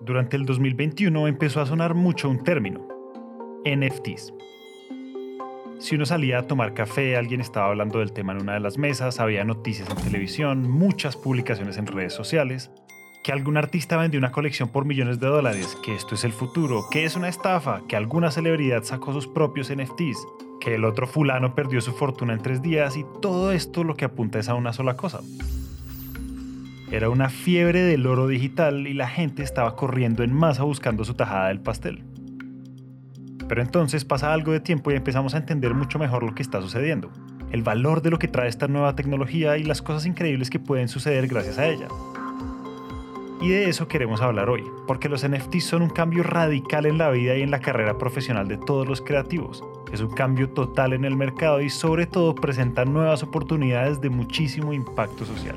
Durante el 2021 empezó a sonar mucho un término, NFTs. Si uno salía a tomar café, alguien estaba hablando del tema en una de las mesas, había noticias en televisión, muchas publicaciones en redes sociales, que algún artista vendió una colección por millones de dólares, que esto es el futuro, que es una estafa, que alguna celebridad sacó sus propios NFTs, que el otro fulano perdió su fortuna en tres días y todo esto lo que apunta es a una sola cosa, era una fiebre del oro digital y la gente estaba corriendo en masa buscando su tajada del pastel. Pero entonces pasa algo de tiempo y empezamos a entender mucho mejor lo que está sucediendo, el valor de lo que trae esta nueva tecnología y las cosas increíbles que pueden suceder gracias a ella. Y de eso queremos hablar hoy, porque los NFTs son un cambio radical en la vida y en la carrera profesional de todos los creativos. Es un cambio total en el mercado y sobre todo presentan nuevas oportunidades de muchísimo impacto social.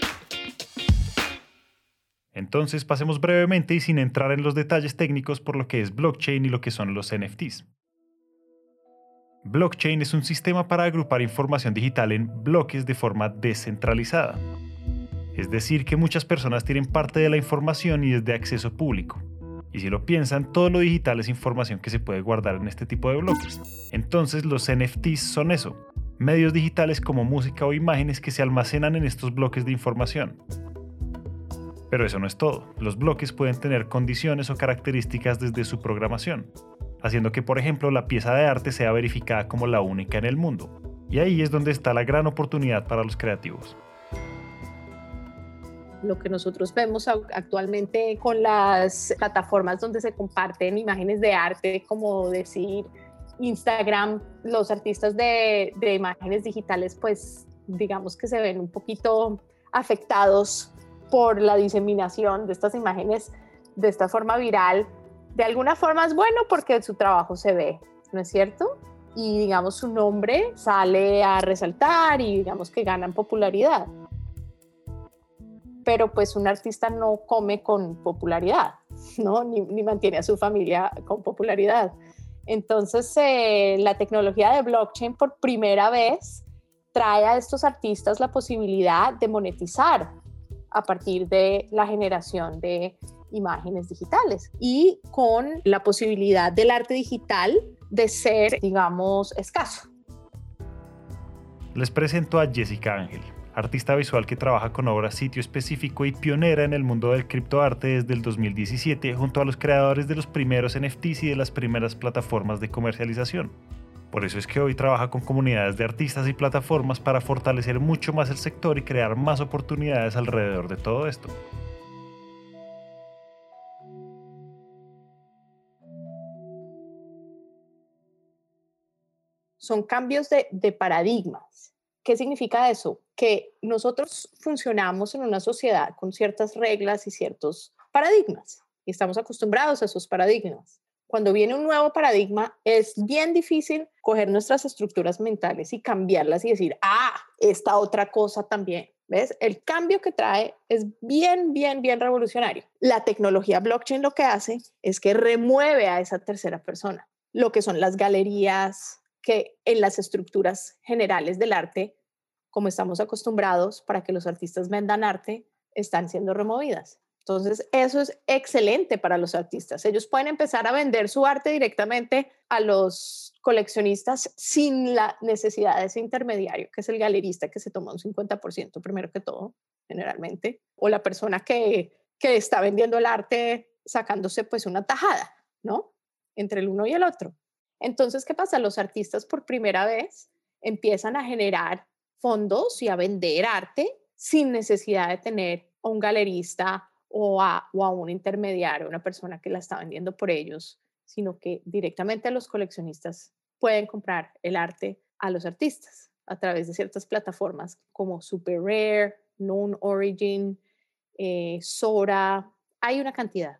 Entonces pasemos brevemente y sin entrar en los detalles técnicos por lo que es blockchain y lo que son los NFTs. Blockchain es un sistema para agrupar información digital en bloques de forma descentralizada. Es decir, que muchas personas tienen parte de la información y es de acceso público. Y si lo piensan, todo lo digital es información que se puede guardar en este tipo de bloques. Entonces los NFTs son eso, medios digitales como música o imágenes que se almacenan en estos bloques de información. Pero eso no es todo. Los bloques pueden tener condiciones o características desde su programación, haciendo que, por ejemplo, la pieza de arte sea verificada como la única en el mundo. Y ahí es donde está la gran oportunidad para los creativos. Lo que nosotros vemos actualmente con las plataformas donde se comparten imágenes de arte, como decir Instagram, los artistas de, de imágenes digitales, pues digamos que se ven un poquito afectados por la diseminación de estas imágenes de esta forma viral, de alguna forma es bueno porque su trabajo se ve, ¿no es cierto? Y digamos su nombre sale a resaltar y digamos que ganan popularidad. Pero pues un artista no come con popularidad, ¿no? Ni, mantiene a su familia con popularidad. Entonces eh, la tecnología de blockchain por primera vez trae a estos artistas la posibilidad de monetizar a partir de la generación de imágenes digitales y con la posibilidad del arte digital de ser, digamos, escaso. Les presento a Jessica Ángel, artista visual que trabaja con obras sitio específico y pionera en el mundo del criptoarte desde el 2017 junto a los creadores de los primeros NFTs y de las primeras plataformas de comercialización. Por eso es que hoy trabaja con comunidades de artistas y plataformas para fortalecer mucho más el sector y crear más oportunidades alrededor de todo esto. Son cambios de, de paradigmas. ¿Qué significa eso? Que nosotros funcionamos en una sociedad con ciertas reglas y ciertos paradigmas y estamos acostumbrados a esos paradigmas cuando viene un nuevo paradigma, es bien difícil coger nuestras estructuras mentales y cambiarlas y decir, ah, esta otra cosa también. ¿Ves? El cambio que trae es bien, bien, bien revolucionario. La tecnología blockchain lo que hace es que remueve a esa tercera persona, lo que son las galerías que en las estructuras generales del arte, como estamos acostumbrados para que los artistas vendan arte, están siendo removidas. Entonces, eso es excelente para los artistas. Ellos pueden empezar a vender su arte directamente a los coleccionistas sin la necesidad de ese intermediario, que es el galerista que se toma un 50% primero que todo, generalmente, o la persona que, que está vendiendo el arte sacándose pues una tajada, ¿no? Entre el uno y el otro. Entonces, ¿qué pasa? Los artistas por primera vez empiezan a generar fondos y a vender arte sin necesidad de tener a un galerista o a, un intermediario, una persona que la está vendiendo por ellos, sino que directamente los coleccionistas pueden comprar el arte a los artistas a través de ciertas plataformas como Super Rare, Known Origin, eh, Sora, hay una cantidad.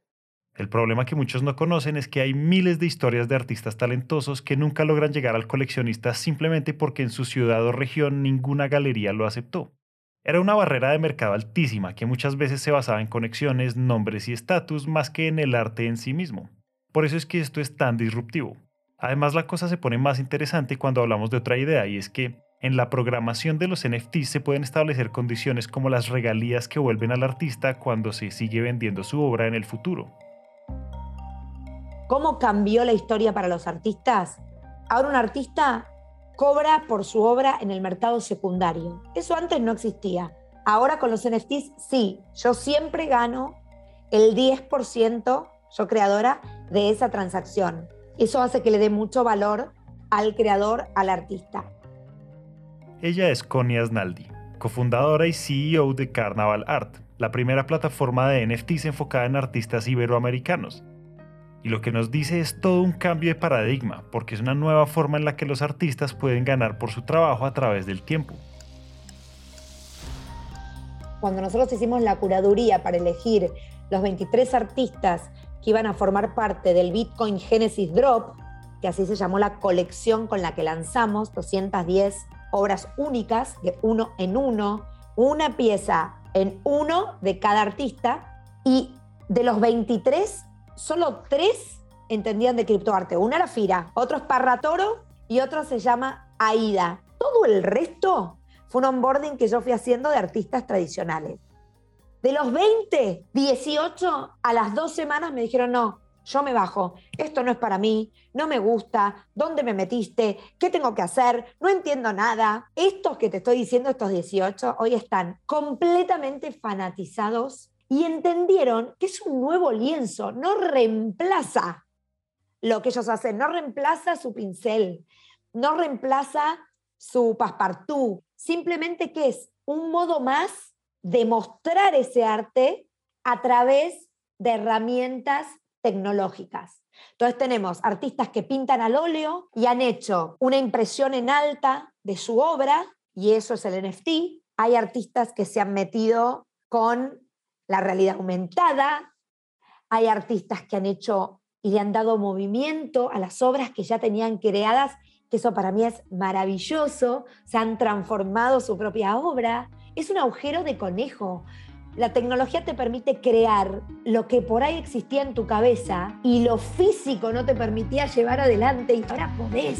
El problema que muchos no conocen es que hay miles de historias de artistas talentosos que nunca logran llegar al coleccionista simplemente porque en su ciudad o región ninguna galería lo aceptó. Era una barrera de mercado altísima que muchas veces se basaba en conexiones, nombres y estatus más que en el arte en sí mismo. Por eso es que esto es tan disruptivo. Además la cosa se pone más interesante cuando hablamos de otra idea y es que en la programación de los NFTs se pueden establecer condiciones como las regalías que vuelven al artista cuando se sigue vendiendo su obra en el futuro. ¿Cómo cambió la historia para los artistas? Ahora un artista cobra por su obra en el mercado secundario. Eso antes no existía. Ahora con los NFTs sí, yo siempre gano el 10%, yo creadora, de esa transacción. Eso hace que le dé mucho valor al creador, al artista. Ella es Connie Asnaldi, cofundadora y CEO de Carnaval Art, la primera plataforma de NFTs enfocada en artistas iberoamericanos. Y lo que nos dice es todo un cambio de paradigma, porque es una nueva forma en la que los artistas pueden ganar por su trabajo a través del tiempo. Cuando nosotros hicimos la curaduría para elegir los 23 artistas que iban a formar parte del Bitcoin Genesis Drop, que así se llamó la colección con la que lanzamos 210 obras únicas de uno en uno, una pieza en uno de cada artista, y de los 23 solo tres entendían de criptoarte. Una era Fira, otro es Parratoro y otro se llama Aida. Todo el resto fue un onboarding que yo fui haciendo de artistas tradicionales. De los 20, 18, a las dos semanas me dijeron, no, yo me bajo, esto no es para mí, no me gusta, ¿dónde me metiste? ¿Qué tengo que hacer? No entiendo nada. Estos que te estoy diciendo, estos 18, hoy están completamente fanatizados y entendieron que es un nuevo lienzo, no reemplaza lo que ellos hacen, no reemplaza su pincel, no reemplaza su paspartú, simplemente que es un modo más de mostrar ese arte a través de herramientas tecnológicas. Entonces tenemos artistas que pintan al óleo y han hecho una impresión en alta de su obra, y eso es el NFT. Hay artistas que se han metido con la realidad aumentada, hay artistas que han hecho y le han dado movimiento a las obras que ya tenían creadas, que eso para mí es maravilloso, se han transformado su propia obra, es un agujero de conejo. La tecnología te permite crear lo que por ahí existía en tu cabeza y lo físico no te permitía llevar adelante y ahora podés.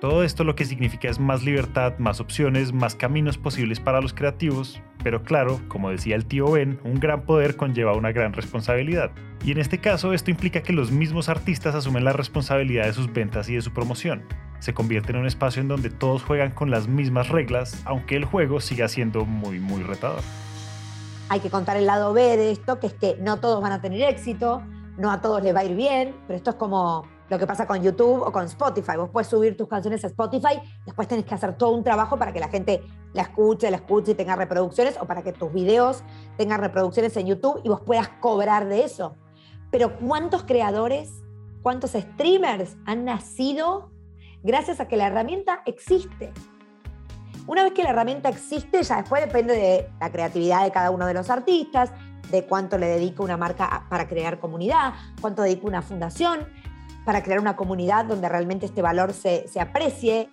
Todo esto lo que significa es más libertad, más opciones, más caminos posibles para los creativos, pero claro, como decía el tío Ben, un gran poder conlleva una gran responsabilidad. Y en este caso esto implica que los mismos artistas asumen la responsabilidad de sus ventas y de su promoción. Se convierte en un espacio en donde todos juegan con las mismas reglas, aunque el juego siga siendo muy muy retador. Hay que contar el lado B de esto, que es que no todos van a tener éxito, no a todos les va a ir bien, pero esto es como lo que pasa con YouTube o con Spotify. Vos puedes subir tus canciones a Spotify, después tenés que hacer todo un trabajo para que la gente la escuche, la escuche y tenga reproducciones, o para que tus videos tengan reproducciones en YouTube y vos puedas cobrar de eso. Pero ¿cuántos creadores, cuántos streamers han nacido gracias a que la herramienta existe? Una vez que la herramienta existe, ya después depende de la creatividad de cada uno de los artistas, de cuánto le dedica una marca para crear comunidad, cuánto dedica una fundación, para crear una comunidad donde realmente este valor se, se aprecie.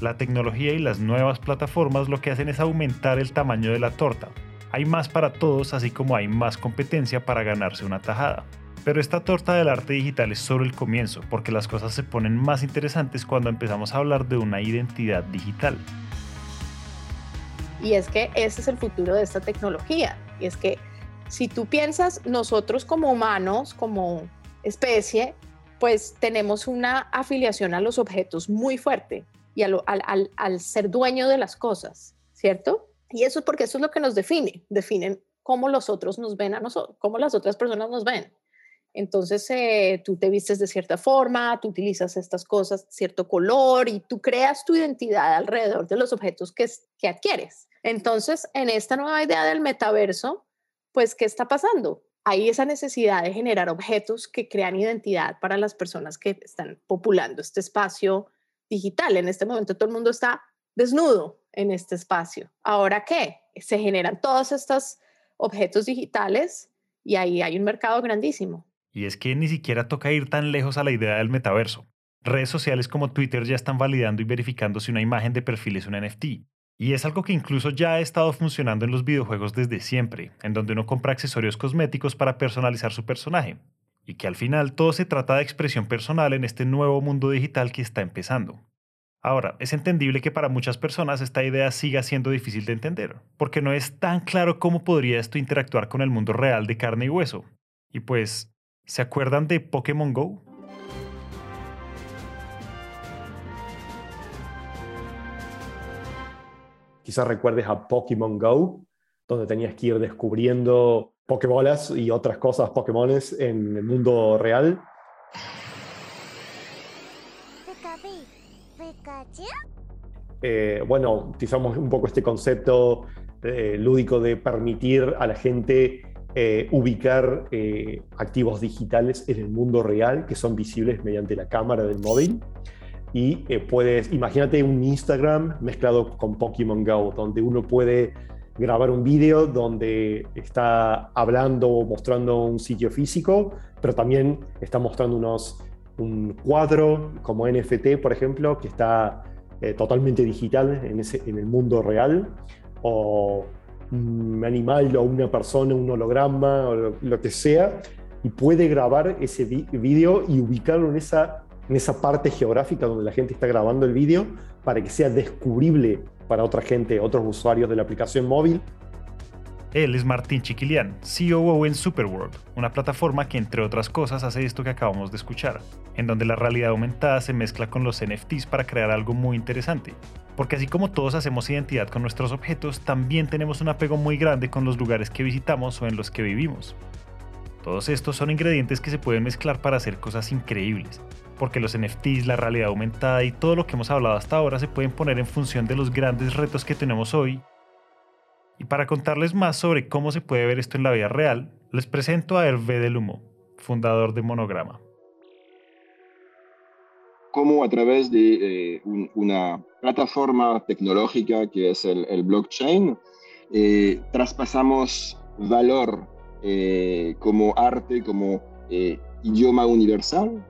La tecnología y las nuevas plataformas lo que hacen es aumentar el tamaño de la torta. Hay más para todos, así como hay más competencia para ganarse una tajada. Pero esta torta del arte digital es solo el comienzo, porque las cosas se ponen más interesantes cuando empezamos a hablar de una identidad digital. Y es que ese es el futuro de esta tecnología. Y es que si tú piensas, nosotros como humanos, como especie, pues tenemos una afiliación a los objetos muy fuerte y al, al, ser dueño de las cosas, ¿cierto? Y eso es porque eso es lo que nos define, definen cómo los otros nos ven a nosotros, cómo las otras personas nos ven. Entonces, eh, tú te vistes de cierta forma, tú utilizas estas cosas, cierto color y tú creas tu identidad alrededor de los objetos que, que adquieres. Entonces, en esta nueva idea del metaverso, pues, ¿qué está pasando? Hay esa necesidad de generar objetos que crean identidad para las personas que están populando este espacio digital. En este momento todo el mundo está desnudo en este espacio. Ahora qué? Se generan todos estos objetos digitales y ahí hay un mercado grandísimo. Y es que ni siquiera toca ir tan lejos a la idea del metaverso. Redes sociales como Twitter ya están validando y verificando si una imagen de perfil es un NFT. Y es algo que incluso ya ha estado funcionando en los videojuegos desde siempre, en donde uno compra accesorios cosméticos para personalizar su personaje. Y que al final todo se trata de expresión personal en este nuevo mundo digital que está empezando. Ahora, es entendible que para muchas personas esta idea siga siendo difícil de entender, porque no es tan claro cómo podría esto interactuar con el mundo real de carne y hueso. Y pues, ¿se acuerdan de Pokémon Go? Quizás recuerdes a Pokémon Go, donde tenías que ir descubriendo Pokébolas y otras cosas Pokémones en el mundo real. Eh, bueno, utilizamos un poco este concepto eh, lúdico de permitir a la gente eh, ubicar activos digitales en el mundo real que son visibles mediante la cámara del móvil. Y puedes, imagínate un Instagram mezclado con Pokémon Go, donde uno puede grabar un vídeo donde está hablando o mostrando un sitio físico, pero también está mostrando unos, un cuadro como NFT, por ejemplo, que está eh, totalmente digital en, ese, en el mundo real, o un animal o una persona, un holograma o lo, que sea, y puede grabar ese vídeo y ubicarlo en esa, en esa parte geográfica donde la gente está grabando el vídeo para que sea descubrible para otra gente, otros usuarios de la aplicación móvil él es Martín Chiquilian, COO en Superworld, una plataforma que entre otras cosas hace esto que acabamos de escuchar, en donde la realidad aumentada se mezcla con los NFTs para crear algo muy interesante. Porque así como todos hacemos identidad con nuestros objetos, también tenemos un apego muy grande con los lugares que visitamos o en los que vivimos. Todos estos son ingredientes que se pueden mezclar para hacer cosas increíbles, porque los NFTs, la realidad aumentada y todo lo que hemos hablado hasta ahora se pueden poner en función de los grandes retos que tenemos hoy y para contarles más sobre cómo se puede ver esto en la vida real, les presento a Hervé del Humo, fundador de Monograma. Cómo a través de eh, una plataforma tecnológica que es el, blockchain, eh, traspasamos valor eh, como arte, como idioma universal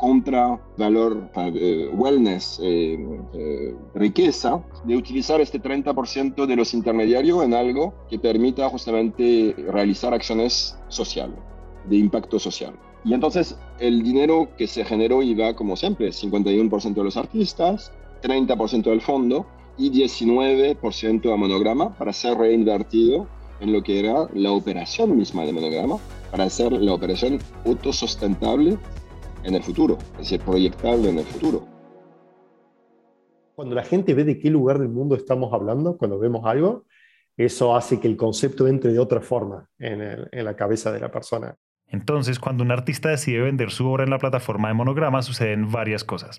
contra valor, eh, wellness, eh, eh, riqueza, de utilizar este 30% de los intermediarios en algo que permita justamente realizar acciones sociales, de impacto social. Y entonces el dinero que se generó iba, como siempre, 51% de los artistas, 30% del fondo y 19% a monograma para ser reinvertido en lo que era la operación misma de monograma, para hacer la operación autosustentable en el futuro, es decir, proyectable en el futuro. Cuando la gente ve de qué lugar del mundo estamos hablando, cuando vemos algo, eso hace que el concepto entre de otra forma en, en la cabeza de la persona. Entonces, cuando un artista decide vender su obra en la plataforma de monograma, suceden varias cosas.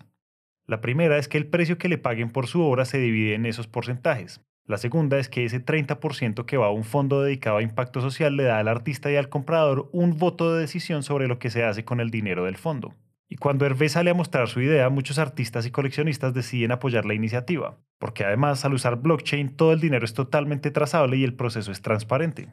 La primera es que el precio que le paguen por su obra se divide en esos porcentajes. La segunda es que ese 30% que va a un fondo dedicado a impacto social le da al artista y al comprador un voto de decisión sobre lo que se hace con el dinero del fondo. Y cuando Hervé sale a mostrar su idea, muchos artistas y coleccionistas deciden apoyar la iniciativa, porque además al usar blockchain todo el dinero es totalmente trazable y el proceso es transparente.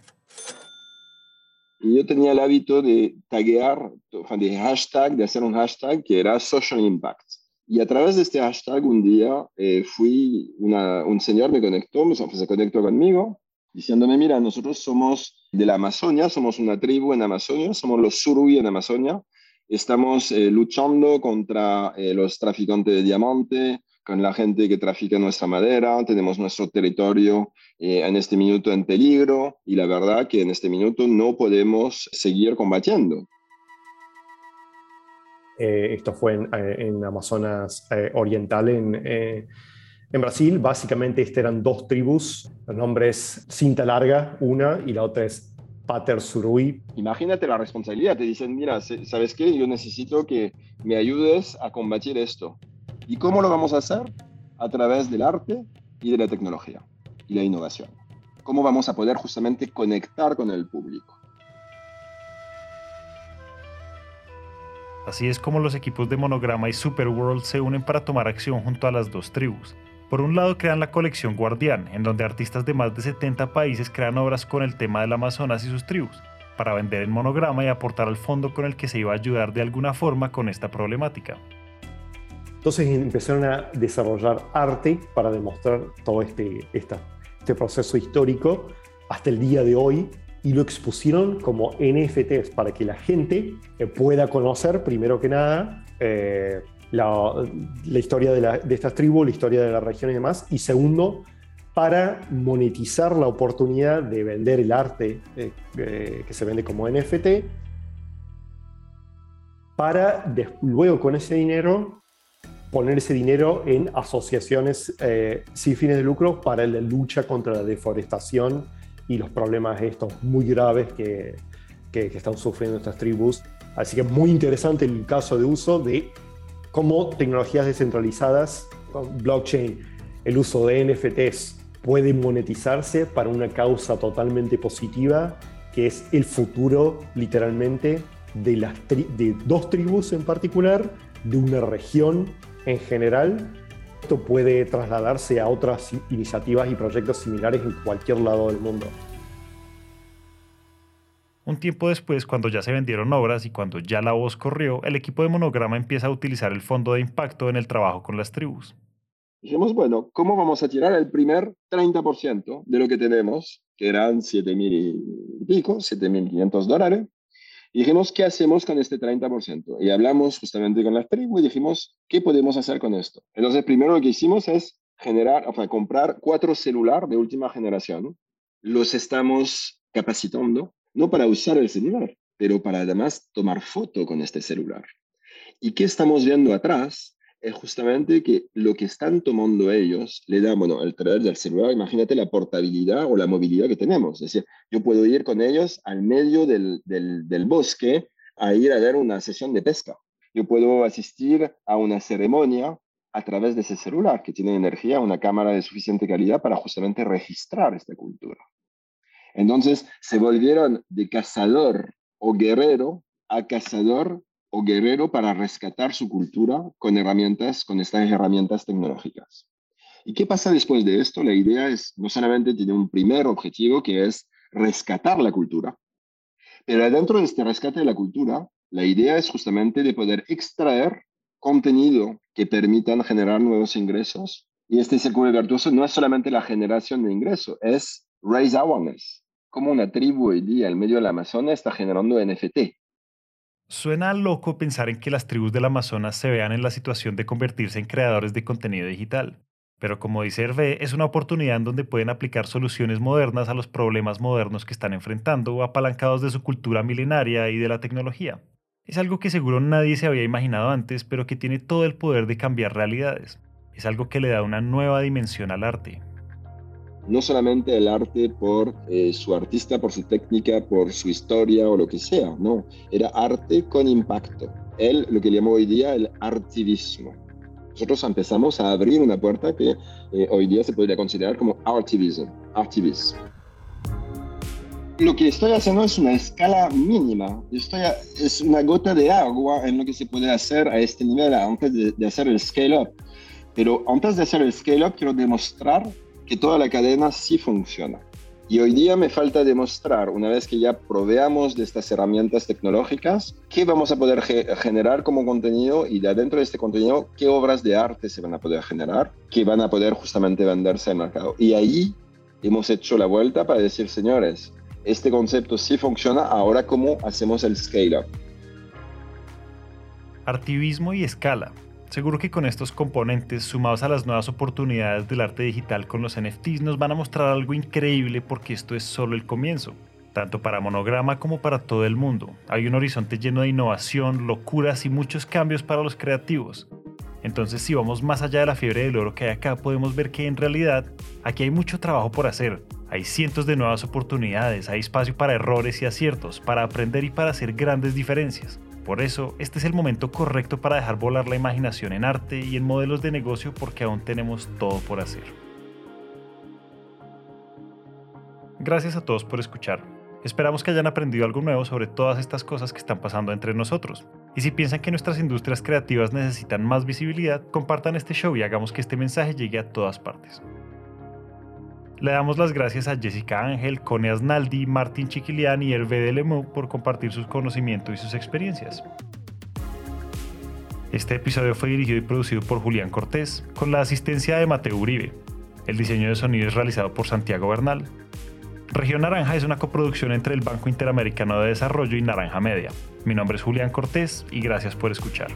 Yo tenía el hábito de taguear, de hashtag, de hacer un hashtag que era social impact. Y a través de este hashtag un día eh, fui, un señor me conectó, se conectó conmigo, diciéndome, mira, nosotros somos de la Amazonia, somos una tribu en Amazonia, somos los Surui en Amazonia, estamos eh, luchando contra eh, los traficantes de diamante, con la gente que trafica nuestra madera, tenemos nuestro territorio en este minuto en peligro. Y la verdad que en este minuto no podemos seguir combatiendo. Eh, esto fue en, eh, Amazonas eh, Oriental, en, Brasil. Básicamente, estas eran dos tribus. El nombre es Cinta Larga, una, y la otra es Pater Surui. Imagínate la responsabilidad. Te dicen, mira, ¿sabes qué? Yo necesito que me ayudes a combatir esto. ¿Y cómo lo vamos a hacer? A través del arte y de la tecnología y la innovación. ¿Cómo vamos a poder justamente conectar con el público? Así es como los equipos de Monograma y Superworld se unen para tomar acción junto a las dos tribus. Por un lado crean la colección Guardián, en donde artistas de más de 70 países crean obras con el tema del Amazonas y sus tribus, para vender en monograma y aportar al fondo con el que se iba a ayudar de alguna forma con esta problemática. Entonces empezaron a desarrollar arte para demostrar todo este, este proceso histórico hasta el día de hoy y lo expusieron como NFTs para que la gente eh, pueda conocer, primero que nada, eh, la, historia de, estas tribus, la historia de la región y demás, y segundo, para monetizar la oportunidad de vender el arte eh, que se vende como NFT, para luego con ese dinero poner ese dinero en asociaciones eh, sin fines de lucro para la lucha contra la deforestación y los problemas estos muy graves que, que, están sufriendo estas tribus. Así que es muy interesante el caso de uso de cómo tecnologías descentralizadas, blockchain, el uso de NFTs puede monetizarse para una causa totalmente positiva, que es el futuro literalmente de, las de dos tribus en particular, de una región en general, esto puede trasladarse a otras iniciativas y proyectos similares en cualquier lado del mundo. Un tiempo después, cuando ya se vendieron obras y cuando ya la voz corrió, el equipo de Monograma empieza a utilizar el fondo de impacto en el trabajo con las tribus. Dijimos, bueno, ¿cómo vamos a tirar el primer 30% de lo que tenemos, que eran 7.000 y pico, 7.500 dólares? Y dijimos, ¿qué hacemos con este 30%? Y hablamos justamente con la tribu y dijimos, ¿qué podemos hacer con esto? Entonces, primero lo que hicimos es generar, o sea, comprar cuatro celulares de última generación. Los estamos capacitando, no para usar el celular, pero para además tomar foto con este celular. ¿Y qué estamos viendo atrás? Es justamente que lo que están tomando ellos le da, bueno, el traer del celular, imagínate la portabilidad o la movilidad que tenemos. Es decir, yo puedo ir con ellos al medio del, del, bosque a ir a ver una sesión de pesca. Yo puedo asistir a una ceremonia a través de ese celular que tiene energía, una cámara de suficiente calidad para justamente registrar esta cultura. Entonces se volvieron de cazador o guerrero a cazador o guerrero para rescatar su cultura con herramientas, con estas herramientas tecnológicas. ¿Y qué pasa después de esto? La idea es, no solamente tiene un primer objetivo, que es rescatar la cultura, pero dentro de este rescate de la cultura, la idea es justamente de poder extraer contenido que permitan generar nuevos ingresos. Y este círculo virtuoso no es solamente la generación de ingresos, es raise awareness. Como una tribu hoy día en medio del Amazonas está generando NFT, Suena loco pensar en que las tribus del Amazonas se vean en la situación de convertirse en creadores de contenido digital, pero como dice Hervé, es una oportunidad en donde pueden aplicar soluciones modernas a los problemas modernos que están enfrentando, apalancados de su cultura milenaria y de la tecnología. Es algo que seguro nadie se había imaginado antes, pero que tiene todo el poder de cambiar realidades. Es algo que le da una nueva dimensión al arte, no solamente el arte por eh, su artista, por su técnica, por su historia o lo que sea, no, era arte con impacto. Él, lo que llamó hoy día el artivismo. Nosotros empezamos a abrir una puerta que eh, hoy día se podría considerar como artivism, artivism. Lo que estoy haciendo es una escala mínima, estoy es una gota de agua en lo que se puede hacer a este nivel antes de, de hacer el scale-up. Pero antes de hacer el scale-up quiero demostrar que toda la cadena sí funciona. Y hoy día me falta demostrar, una vez que ya proveamos de estas herramientas tecnológicas, qué vamos a poder generar como contenido y de adentro de este contenido, qué obras de arte se van a poder generar, que van a poder justamente venderse al mercado. Y ahí hemos hecho la vuelta para decir, señores, este concepto sí funciona, ahora cómo hacemos el scale-up. Artivismo y escala Seguro que con estos componentes, sumados a las nuevas oportunidades del arte digital con los NFTs, nos van a mostrar algo increíble porque esto es solo el comienzo, tanto para Monograma como para todo el mundo. Hay un horizonte lleno de innovación, locuras y muchos cambios para los creativos. Entonces, si vamos más allá de la fiebre del oro que hay acá, podemos ver que en realidad aquí hay mucho trabajo por hacer. Hay cientos de nuevas oportunidades, hay espacio para errores y aciertos, para aprender y para hacer grandes diferencias. Por eso, este es el momento correcto para dejar volar la imaginación en arte y en modelos de negocio porque aún tenemos todo por hacer. Gracias a todos por escuchar. Esperamos que hayan aprendido algo nuevo sobre todas estas cosas que están pasando entre nosotros. Y si piensan que nuestras industrias creativas necesitan más visibilidad, compartan este show y hagamos que este mensaje llegue a todas partes. Le damos las gracias a Jessica Ángel, Cone Asnaldi, Martín Chiquilian y Hervé de Lemou por compartir sus conocimientos y sus experiencias. Este episodio fue dirigido y producido por Julián Cortés, con la asistencia de Mateo Uribe. El diseño de sonido es realizado por Santiago Bernal. Región Naranja es una coproducción entre el Banco Interamericano de Desarrollo y Naranja Media. Mi nombre es Julián Cortés y gracias por escuchar.